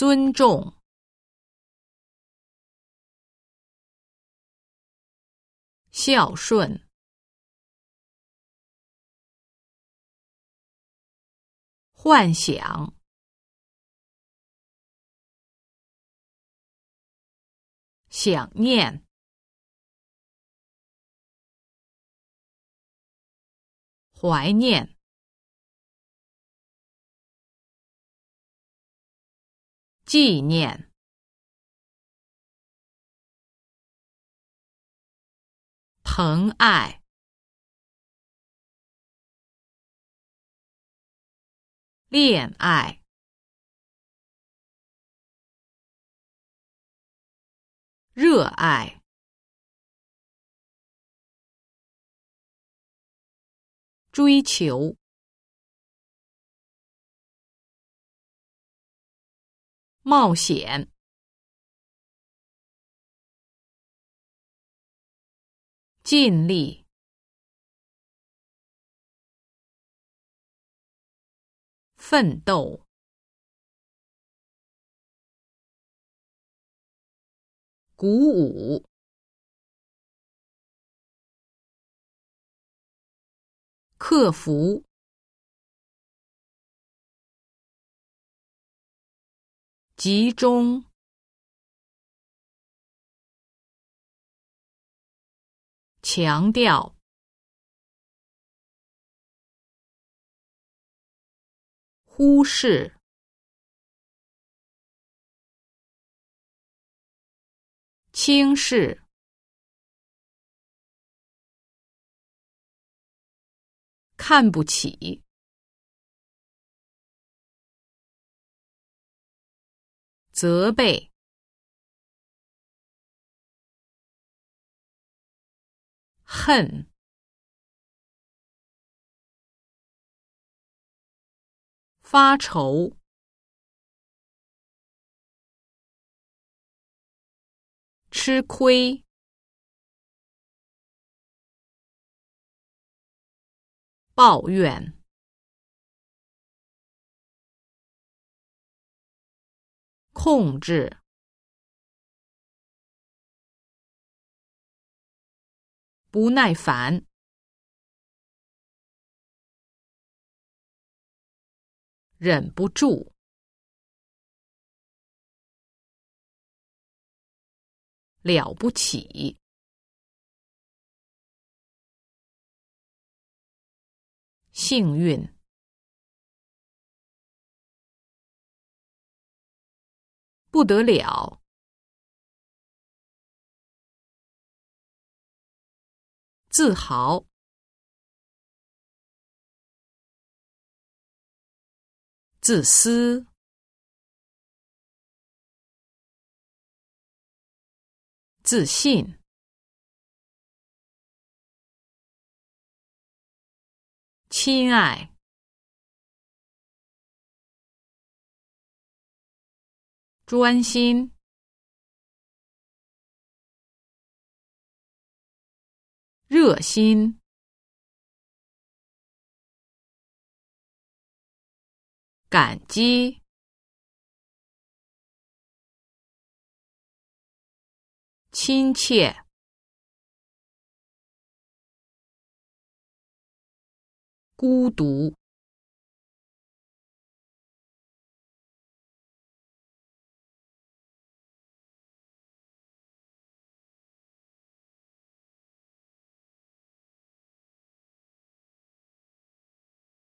尊重、孝顺、幻想、想念、怀念。纪念、疼爱、恋爱、热爱、追求。冒险，尽力，奋斗，鼓舞，克服。集中，强调，忽视，轻视，看不起。责备、恨、发愁、吃亏、抱怨。控制，不耐烦，忍不住，了不起，幸运。不得了！自豪！自私！自信！亲爱！专心，热心，感激，亲切，孤独。